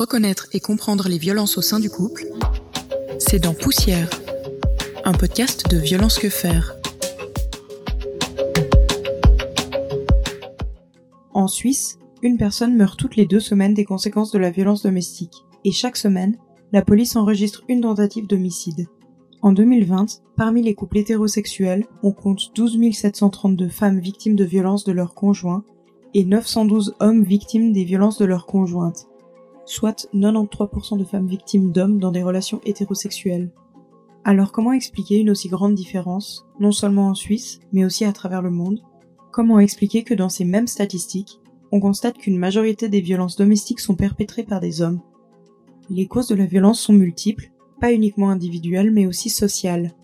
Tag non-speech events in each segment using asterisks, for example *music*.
reconnaître et comprendre les violences au sein du couple, c'est dans Poussière, un podcast de Violence que faire. En Suisse, une personne meurt toutes les deux semaines des conséquences de la violence domestique, et chaque semaine, la police enregistre une tentative d'homicide. En 2020, parmi les couples hétérosexuels, on compte 12 732 femmes victimes de violences de leurs conjoints et 912 hommes victimes des violences de leurs conjointes, soit 93% de femmes victimes d'hommes dans des relations hétérosexuelles. Alors comment expliquer une aussi grande différence, non seulement en Suisse, mais aussi à travers le monde? Comment expliquer que dans ces mêmes statistiques, on constate qu'une majorité des violences domestiques sont perpétrées par des hommes? Les causes de la violence sont multiples, pas uniquement individuelles mais aussi sociales.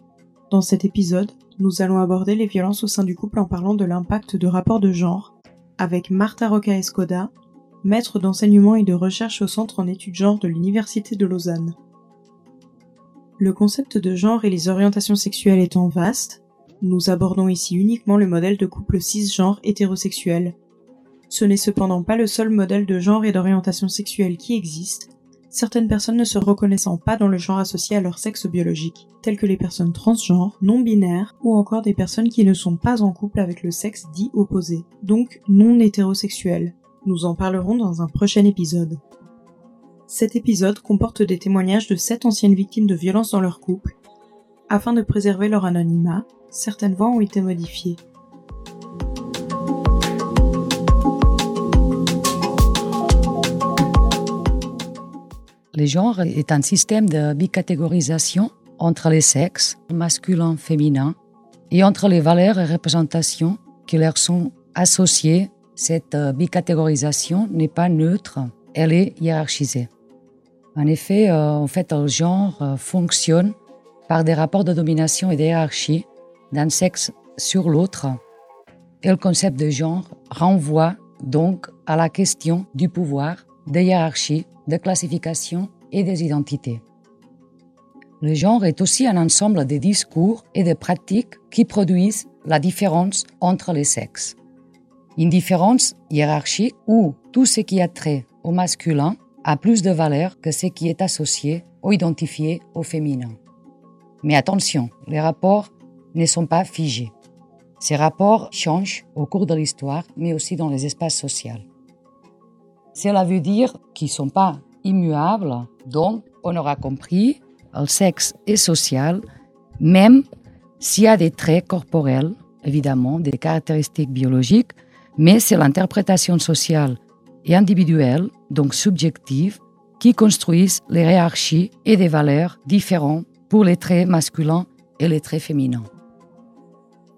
Dans cet épisode, nous allons aborder les violences au sein du couple en parlant de l'impact de rapports de genre, avec Marta Roca Escoda, maître d'enseignement et de recherche au Centre en études genre de l'Université de Lausanne. Le concept de genre et les orientations sexuelles étant vaste, nous abordons ici uniquement le modèle de couple cisgenre hétérosexuel. Ce n'est cependant pas le seul modèle de genre et d'orientation sexuelle qui existe, certaines personnes ne se reconnaissant pas dans le genre associé à leur sexe biologique, telles que les personnes transgenres, non binaires ou encore des personnes qui ne sont pas en couple avec le sexe dit opposé, donc non hétérosexuels. Nous en parlerons dans un prochain épisode. Cet épisode comporte des témoignages de sept anciennes victimes de violences dans leur couple. Afin de préserver leur anonymat, certaines voix ont été modifiées. Le genre est un système de bicatégorisation entre les sexes, masculin, féminin, et entre les valeurs et représentations qui leur sont associées cette euh, bicatégorisation n'est pas neutre, elle est hiérarchisée. En effet, euh, en fait, le genre euh, fonctionne par des rapports de domination et de hiérarchie d'un sexe sur l'autre. Et le concept de genre renvoie donc à la question du pouvoir, des hiérarchies, de classification et des identités. Le genre est aussi un ensemble de discours et de pratiques qui produisent la différence entre les sexes une différence hiérarchique où tout ce qui a trait au masculin a plus de valeur que ce qui est associé ou identifié au féminin. Mais attention, les rapports ne sont pas figés. Ces rapports changent au cours de l'histoire, mais aussi dans les espaces sociaux. Cela veut dire qu'ils ne sont pas immuables, donc on aura compris, le sexe est social, même s'il y a des traits corporels, évidemment, des caractéristiques biologiques, mais c'est l'interprétation sociale et individuelle, donc subjective, qui construisent les hiérarchies et des valeurs différentes pour les traits masculins et les traits féminins.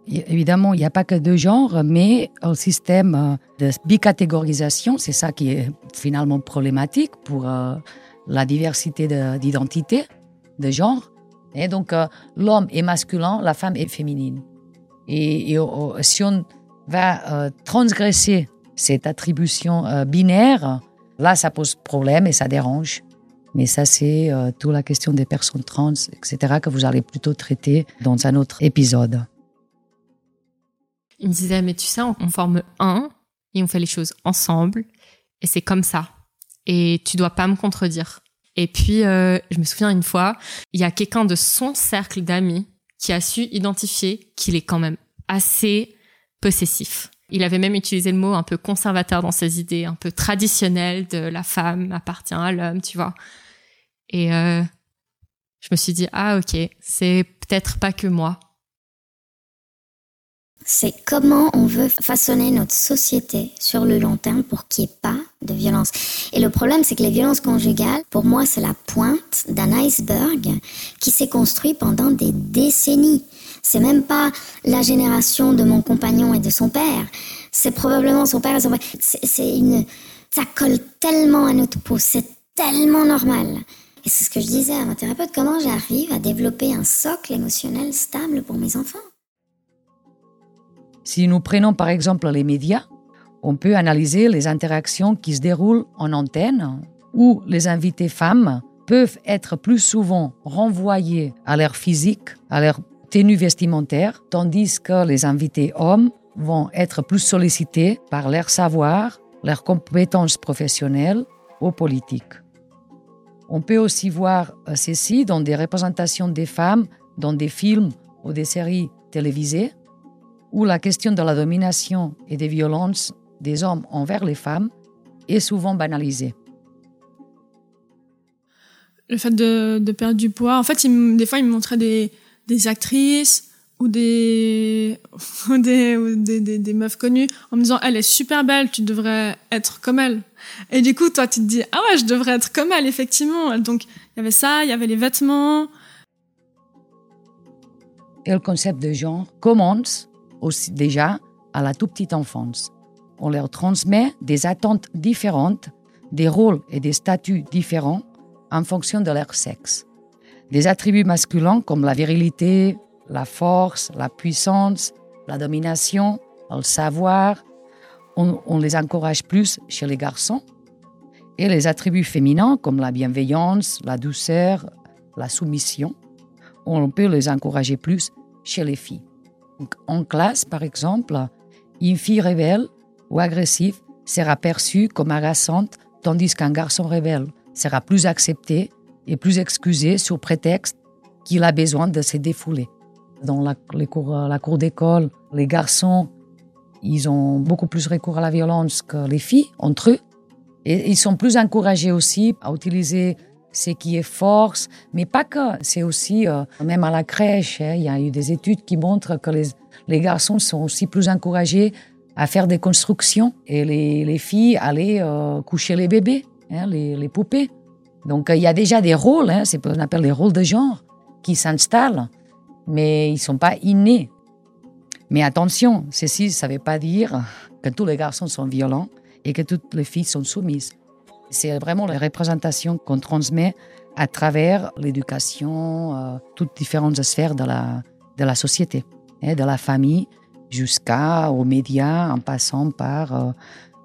Évidemment, il n'y a pas que deux genres, mais un système euh, de bicatégorisation, c'est ça qui est finalement problématique pour euh, la diversité d'identité, de, genre. Et donc, euh, l'homme est masculin, la femme est féminine. Et, et si on va euh, transgresser cette attribution euh, binaire, là, ça pose problème et ça dérange. Mais ça, c'est euh, toute la question des personnes trans, etc., que vous allez plutôt traiter dans un autre épisode. Il me disait, mais tu sais, on, forme un et on fait les choses ensemble et c'est comme ça. Et tu dois pas me contredire. Et puis, je me souviens une fois, il y a quelqu'un de son cercle d'amis qui a su identifier qu'il est quand même assez possessif. Il avait même utilisé le mot un peu conservateur dans ses idées, un peu traditionnel de la femme appartient à l'homme, tu vois. Et euh, je me suis dit, ah ok, c'est peut-être pas que moi. C'est comment on veut façonner notre société sur le long terme pour qu'il n'y ait pas de violence. Et le problème, c'est que les violences conjugales, pour moi, c'est la pointe d'un iceberg qui s'est construit pendant des décennies. C'est même pas la génération de mon compagnon et de son père. C'est probablement son père et son père. C'est une, ça colle tellement à notre peau. C'est tellement normal. Et c'est ce que je disais à ma thérapeute. Comment j'arrive à développer un socle émotionnel stable pour mes enfants? Si nous prenons par exemple les médias, on peut analyser les interactions qui se déroulent en antenne où les invités femmes peuvent être plus souvent renvoyées à leur physique, à leur tenue vestimentaire, tandis que les invités hommes vont être plus sollicités par leur savoir, leurs compétences professionnelles ou politiques. On peut aussi voir ceci dans des représentations des femmes dans des films ou des séries télévisées, où la question de la domination et des violences des hommes envers les femmes est souvent banalisée. Le fait de, perdre du poids, en fait, des fois, il me montrait des, des actrices ou des *laughs* des, des, des, meufs connues en me disant elle est super belle tu devrais être comme elle. Et du coup toi tu te dis ah ouais je devrais être comme elle effectivement. Donc il y avait ça il y avait les vêtements. Et le concept de genre commence aussi déjà à la toute petite enfance. On leur transmet des attentes différentes des rôles et des statuts différents en fonction de leur sexe des attributs masculins comme la virilité la force, la puissance, la domination, le savoir, on, les encourage plus chez les garçons. Et les attributs féminins comme la bienveillance, la douceur, la soumission, on peut les encourager plus chez les filles. en classe, par exemple, une fille rebelle ou agressive sera perçue comme agaçante, tandis qu'un garçon rebelle sera plus accepté et plus excusé sous prétexte qu'il a besoin de se défouler. Dans la, cours, la cour d'école, les garçons, ils ont beaucoup plus recours à la violence que les filles entre eux. Et ils sont plus encouragés aussi à utiliser ce qui est force, mais pas que. C'est aussi, euh, même à la crèche, hein, il y a eu des études qui montrent que les, les, garçons sont aussi plus encouragés à faire des constructions et les, les filles aller euh, coucher les bébés, hein, les, les, poupées. Donc il y a déjà des rôles, hein, c'est ce qu'on appelle les rôles de genre, qui s'installent mais ils ne sont pas innés. Mais attention, ceci ne veut pas dire que tous les garçons sont violents et que toutes les filles sont soumises. C'est vraiment la représentation qu'on transmet à travers l'éducation, euh, toutes différentes sphères de la, société, hein, de la famille jusqu'aux médias, en passant par euh,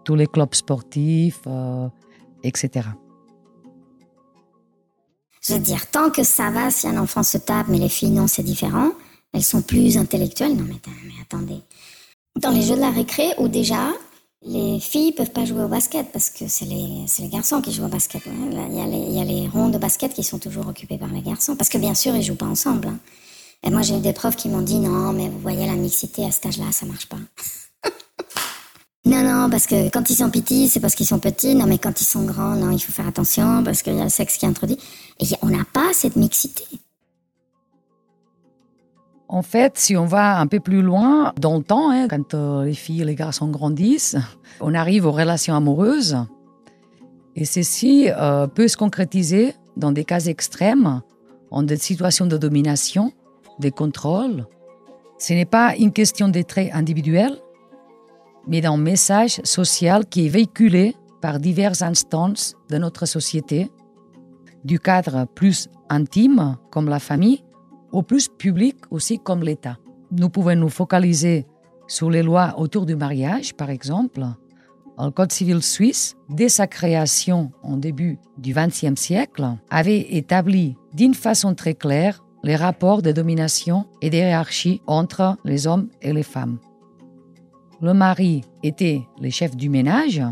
tous les clubs sportifs, euh, etc. Je veux dire, tant que ça va, si un enfant se tape, mais les filles non, c'est différent. Elles sont plus intellectuelles. Non, mais, mais attendez. Dans les jeux de la récré, où déjà, les filles peuvent pas jouer au basket parce que c'est les, les garçons qui jouent au basket. Il y, a les, y a les ronds de basket qui sont toujours occupés par les garçons. Parce que bien sûr, ils jouent pas ensemble. Hein. Et moi, j'ai eu des profs qui m'ont dit non, mais vous voyez, la mixité à cet âge-là, ça marche pas. Non, parce que quand ils sont petits, c'est parce qu'ils sont petits. Non, mais quand ils sont grands, non, il faut faire attention parce qu'il y a le sexe qui est introduit. Et on n'a pas cette mixité. En fait, si on va un peu plus loin dans le temps, hein, quand euh, les filles et les garçons grandissent, on arrive aux relations amoureuses. Et ceci euh, peut se concrétiser dans des cas extrêmes, en des situations de domination, de contrôle. Ce n'est pas une question des traits individuels, mais d'un message social qui est véhiculé par diverses instances de notre société, du cadre plus intime comme la famille au plus public aussi comme l'État. Nous pouvons nous focaliser sur les lois autour du mariage, par exemple. Le Code civil suisse, dès sa création en début du XXe siècle, avait établi d'une façon très claire les rapports de domination et de hiérarchie entre les hommes et les femmes le mari était le chef du ménage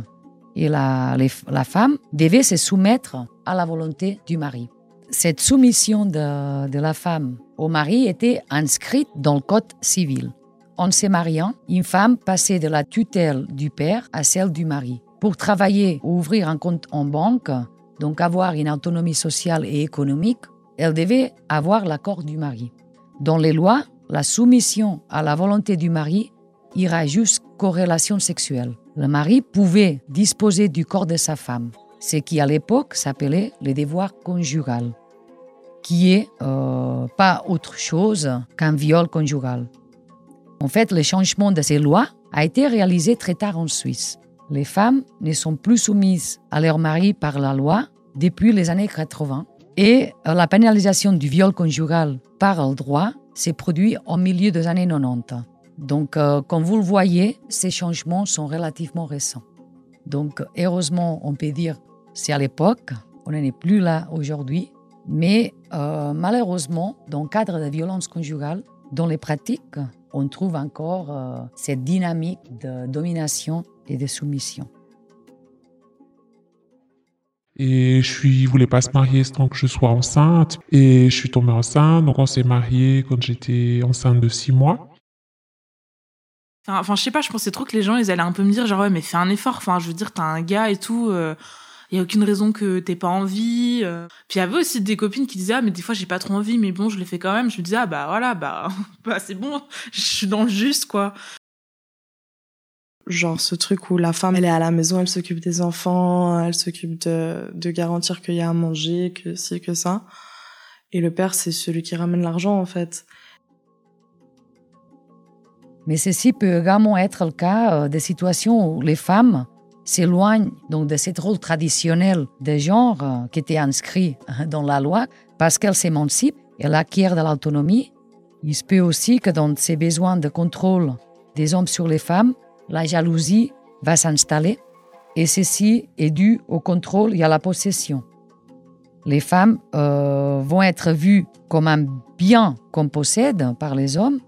et la, la femme devait se soumettre à la volonté du mari. Cette soumission de, de la femme au mari était inscrite dans le code civil. En se mariant, une femme passait de la tutelle du père à celle du mari. Pour travailler ou ouvrir un compte en banque, donc avoir une autonomie sociale et économique, elle devait avoir l'accord du mari. Dans les lois, la soumission à la volonté du mari ira jusqu'aux relations sexuelles. Le mari pouvait disposer du corps de sa femme, ce qui à l'époque s'appelait le devoir conjugal, qui est euh, pas autre chose qu'un viol conjugal. En fait, le changement de ces lois a été réalisé très tard en Suisse. Les femmes ne sont plus soumises à leur mari par la loi depuis les années 80 et la pénalisation du viol conjugal par le droit s'est produite au milieu des années 90. Donc, euh, comme vous le voyez, ces changements sont relativement récents. Donc, heureusement, on peut dire c'est à l'époque, on n'en est plus là aujourd'hui, mais euh, malheureusement, dans le cadre de violence conjugale, dans les pratiques, on trouve encore euh, cette dynamique de domination et de soumission. Et je suis, voulais pas se marier tant que je sois enceinte. Et je suis tombée enceinte. Donc on s'est marié quand j'étais enceinte de six mois. Enfin, je sais pas, je pensais trop que les gens, ils allaient un peu me dire, genre, ouais, mais fais un effort. Enfin, je veux dire, t'as un gars et tout. Euh, il y a aucune raison que t'aies pas envie. Euh. Puis il y avait aussi des copines qui disaient, ah, mais des fois, j'ai pas trop envie, mais bon, je l'ai fait quand même. Je me disais, ah, bah voilà, bah, *laughs* bah c'est bon, *laughs* je suis dans le juste, quoi. Genre ce truc où la femme, elle est à la maison, elle s'occupe des enfants, elle s'occupe de, de garantir qu'il y a à manger, que ci, que ça. Et le père, c'est celui qui ramène l'argent, en fait. Mais ceci peut également être le cas euh, des situations où les femmes s'éloignent donc de ce rôle traditionnel de genre euh, qui était inscrit dans la loi parce qu'elles s'émancipent, elles acquièrent de l'autonomie. Il se peut aussi que dans ces besoins de contrôle des hommes sur les femmes, la jalousie va s'installer et ceci est dû au contrôle et à la possession. Les femmes euh, vont être vues comme un bien qu'on possède par les hommes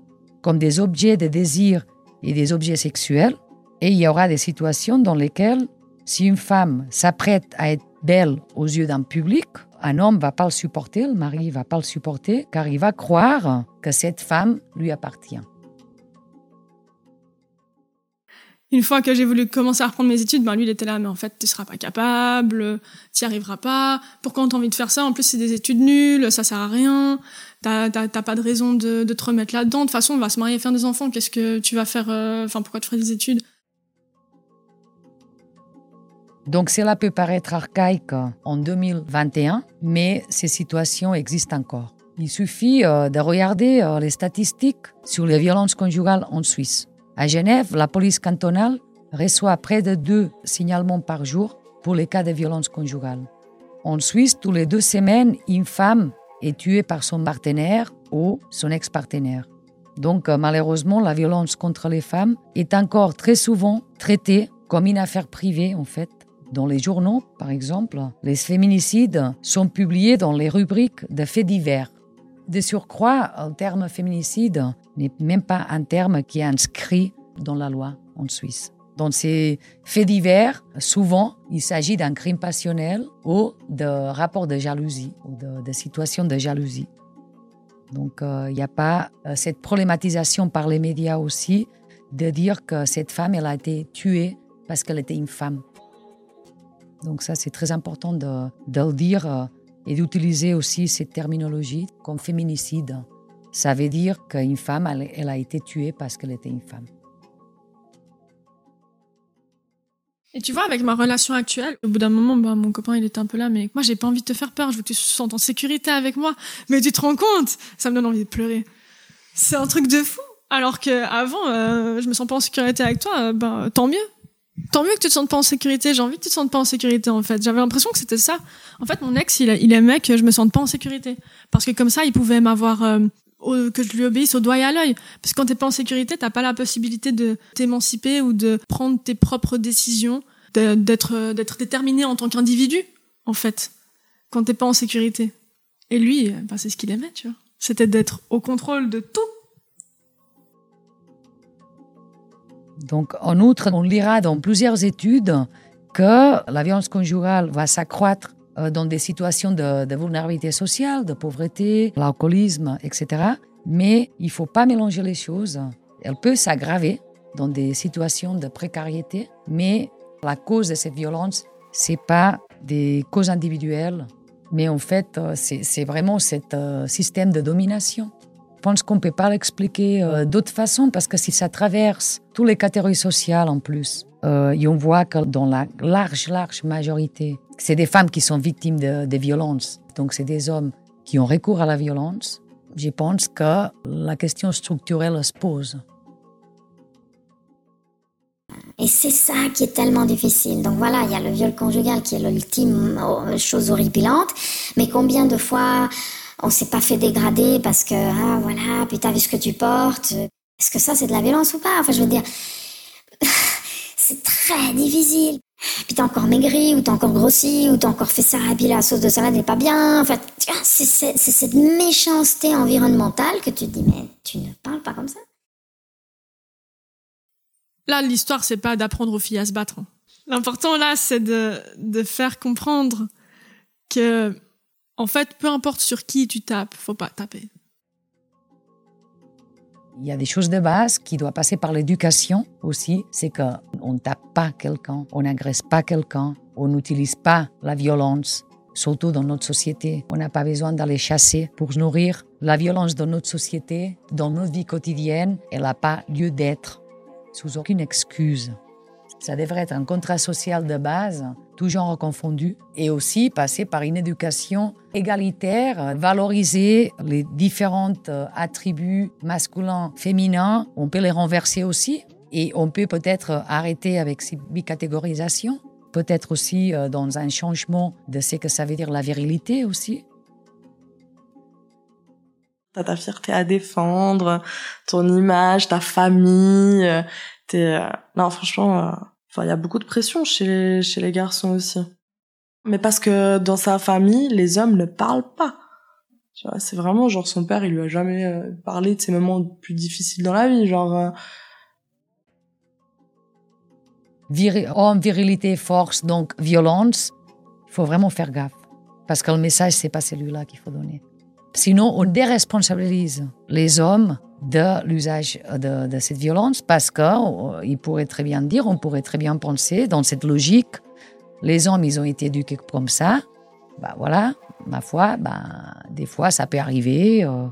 comme des objets de désir et des objets sexuels, et il y aura des situations dans lesquelles, si une femme s'apprête à être belle aux yeux d'un public, un homme va pas le supporter, le mari va pas le supporter, car il va croire que cette femme lui appartient. Une fois que j'ai voulu commencer à reprendre mes études, ben lui il était là, mais en fait tu seras pas capable, tu n'y arriveras pas. Pourquoi on t'a envie de faire ça? En plus c'est des études nulles, ça sert à rien. T'as pas de raison de, te remettre là-dedans. De toute façon, on va se marier et faire des enfants. Qu'est-ce que tu vas faire euh, Enfin, pourquoi tu ferais des études? Donc cela peut paraître archaïque en 2021, mais ces situations existent encore. Il suffit euh, de regarder euh, les statistiques sur les violences conjugales en Suisse. À Genève, la police cantonale reçoit près de deux signalements par jour pour les cas de violences conjugales. En Suisse, tous les deux semaines, une femme est tuée par son partenaire ou son ex-partenaire. Donc euh, malheureusement, la violence contre les femmes est encore très souvent traitée comme une affaire privée en fait. Dans les journaux, par exemple, les féminicides sont publiés dans les rubriques de faits divers. De surcroît, le terme féminicide n'est même pas un terme qui est inscrit dans la loi en Suisse. Dans ces faits divers, souvent, il s'agit d'un crime passionnel ou de rapport de jalousie ou de, situation de jalousie. Donc, euh, il n'y a pas euh, cette problématisation par les médias aussi de dire que cette femme, elle a été tuée parce qu'elle était une femme. Donc ça, c'est très important de, de le dire euh, et d'utiliser aussi cette terminologie comme féminicide. Ça veut dire qu'une femme, elle a été tuée parce qu'elle était une femme. Et tu vois, avec ma relation actuelle, au bout d'un moment, bah, mon copain, il était un peu là, mais moi, j'ai pas envie de te faire peur, je veux que tu te sentes en sécurité avec moi. Mais tu te rends compte Ça me donne envie de pleurer. C'est un truc de fou. Alors que avant, euh, je me sens pas en sécurité avec toi, ben tant mieux. Tant mieux que tu te sentes pas en sécurité. J'ai envie que tu te sentes pas en sécurité, en fait. J'avais l'impression que c'était ça. En fait, mon ex, il, aimait que je me sente pas en sécurité. Parce que comme ça, il pouvait m'avoir euh, que je lui obéisse au doigt et à l'œil. Parce que quand t'es pas en sécurité, t'as pas la possibilité de t'émanciper ou de prendre tes propres décisions, d'être d'être déterminé en tant qu'individu, en fait, quand t'es pas en sécurité. Et lui, ben, c'est ce qu'il aimait, tu vois. C'était d'être au contrôle de tout. Donc, en outre, on lira dans plusieurs études que la violence conjugale va s'accroître euh, dans des situations de, vulnérabilité sociale, de pauvreté, l'alcoolisme, etc. Mais il ne faut pas mélanger les choses. Elle peut s'aggraver dans des situations de précarité, mais la cause de cette violence, c'est pas des causes individuelles, mais en fait, euh, c'est vraiment ce euh, système de domination. Je pense qu'on ne peut pas l'expliquer d'autre façon parce que si ça traverse toutes les catégories sociales en plus, et on voit que dans la large, large majorité c'est des femmes qui sont victimes de, violences, donc c'est des hommes qui ont recours à la violence. Je pense que la question structurelle se pose. Et c'est ça qui est tellement difficile. Donc voilà, il y a le viol conjugal qui est l'ultime oh, chose horripilante. Mais combien de fois on s'est pas fait dégrader parce que, ah voilà, puis t'as vu ce que tu portes. Est-ce que ça c'est de la violence ou pas? Enfin, je veux dire, *laughs* c'est très difficile. Puis t'as encore maigri, ou t'as encore grossi, ou t'as encore fait ça, et puis la sauce de salade n'est pas bien. En fait, c'est cette méchanceté environnementale que tu te dis, mais tu ne parles pas comme ça. Là, l'histoire, c'est pas d'apprendre aux filles à se battre. L'important, là, c'est de, de faire comprendre que, en fait, peu importe sur qui tu tapes, faut pas taper. Il y a des choses de base qui doivent passer par l'éducation aussi. C'est qu'on ne tape pas quelqu'un, on n'agresse pas quelqu'un, on n'utilise pas la violence, surtout dans notre société. On n'a pas besoin d'aller chasser pour nourrir. La violence dans notre société, dans notre vie quotidienne, elle n'a pas lieu d'être, sous aucune excuse. Ça devrait être un contrat social de base, tout genre confondu, et aussi passer par une éducation égalitaire, valoriser les différents euh, attributs masculins, féminins. On peut les renverser aussi, et on peut peut-être arrêter avec ces bicategorisations, peut-être aussi euh, dans un changement de ce que ça veut dire la virilité aussi. T'as ta fierté à défendre, ton image, ta famille. Euh, t'es, non, franchement, Enfin, il y a beaucoup de pression chez, chez les garçons aussi. Mais parce que dans sa famille, les hommes ne parlent pas. Tu vois, c'est vraiment genre son père, il lui a jamais euh, parlé de ses moments plus difficiles dans la vie, genre. Euh... homme, virilité, force, donc violence. Il faut vraiment faire gaffe. Parce que le message, c'est pas celui-là qu'il faut donner. Sinon, on déresponsabilise les hommes de l'usage de, cette violence parce qu'il euh, pourrait très bien dire, on pourrait très bien penser dans cette logique, les hommes, ils ont été éduqués comme ça, bah voilà, ma foi, bah, des fois ça peut arriver, euh,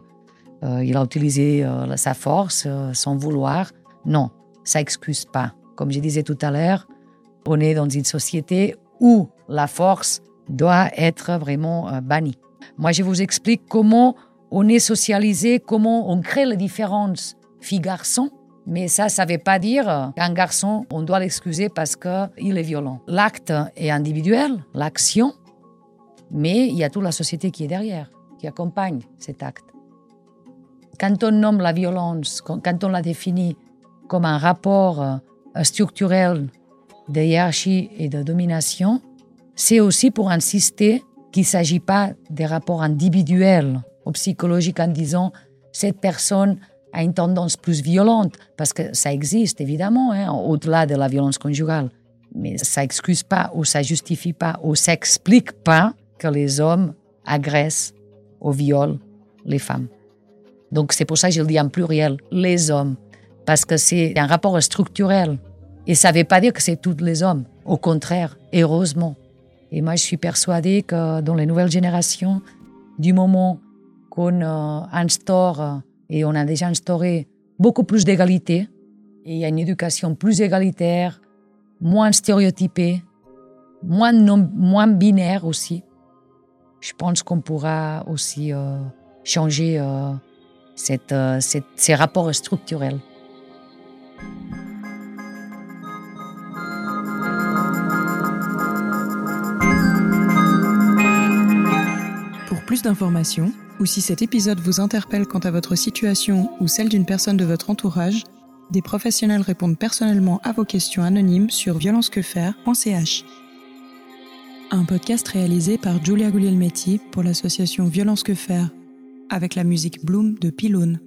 euh, il a utilisé sa force sans vouloir. Non, ça excuse pas. Comme je disais tout à l'heure, on est dans une société où la force doit être vraiment bannie. Moi, je vous explique comment on est socialisé, comment on crée les différences filles-garçons. Mais ça, ça ne veut pas dire qu'un garçon, on doit l'excuser parce qu'il est violent. L'acte est individuel, l'action, mais il y a toute la société qui est derrière, qui accompagne cet acte. Quand on nomme la violence, quand on la définit comme un rapport euh, structurel de hiérarchie et de domination, c'est aussi pour insister qu'il ne s'agit pas des rapports individuels ou psychologiques en disant cette personne a une tendance plus violente, parce que ça existe évidemment, hein, au-delà de la violence conjugale. Mais ça n'excuse pas ou ça justifie pas ou ça explique pas que les hommes agressent ou violent les femmes. Donc c'est pour ça que je le dis en pluriel, les hommes, parce que c'est un rapport structurel. Et ça ne veut pas dire que c'est tous les hommes. Au contraire, heureusement. Et moi, je suis persuadée que dans les nouvelles générations, du moment qu'on euh, instaure, et on a déjà instauré beaucoup plus d'égalité, et il y a une éducation plus égalitaire, moins stéréotypée, moins, binaire aussi, je pense qu'on pourra aussi euh, changer euh, ces rapports structurels. D'informations, ou si cet épisode vous interpelle quant à votre situation ou celle d'une personne de votre entourage, des professionnels répondent personnellement à vos questions anonymes sur violencequefaire.ch. Un podcast réalisé par Julia Guglielmetti pour l'association Violence Que Faire, avec la musique Bloom de Pylone.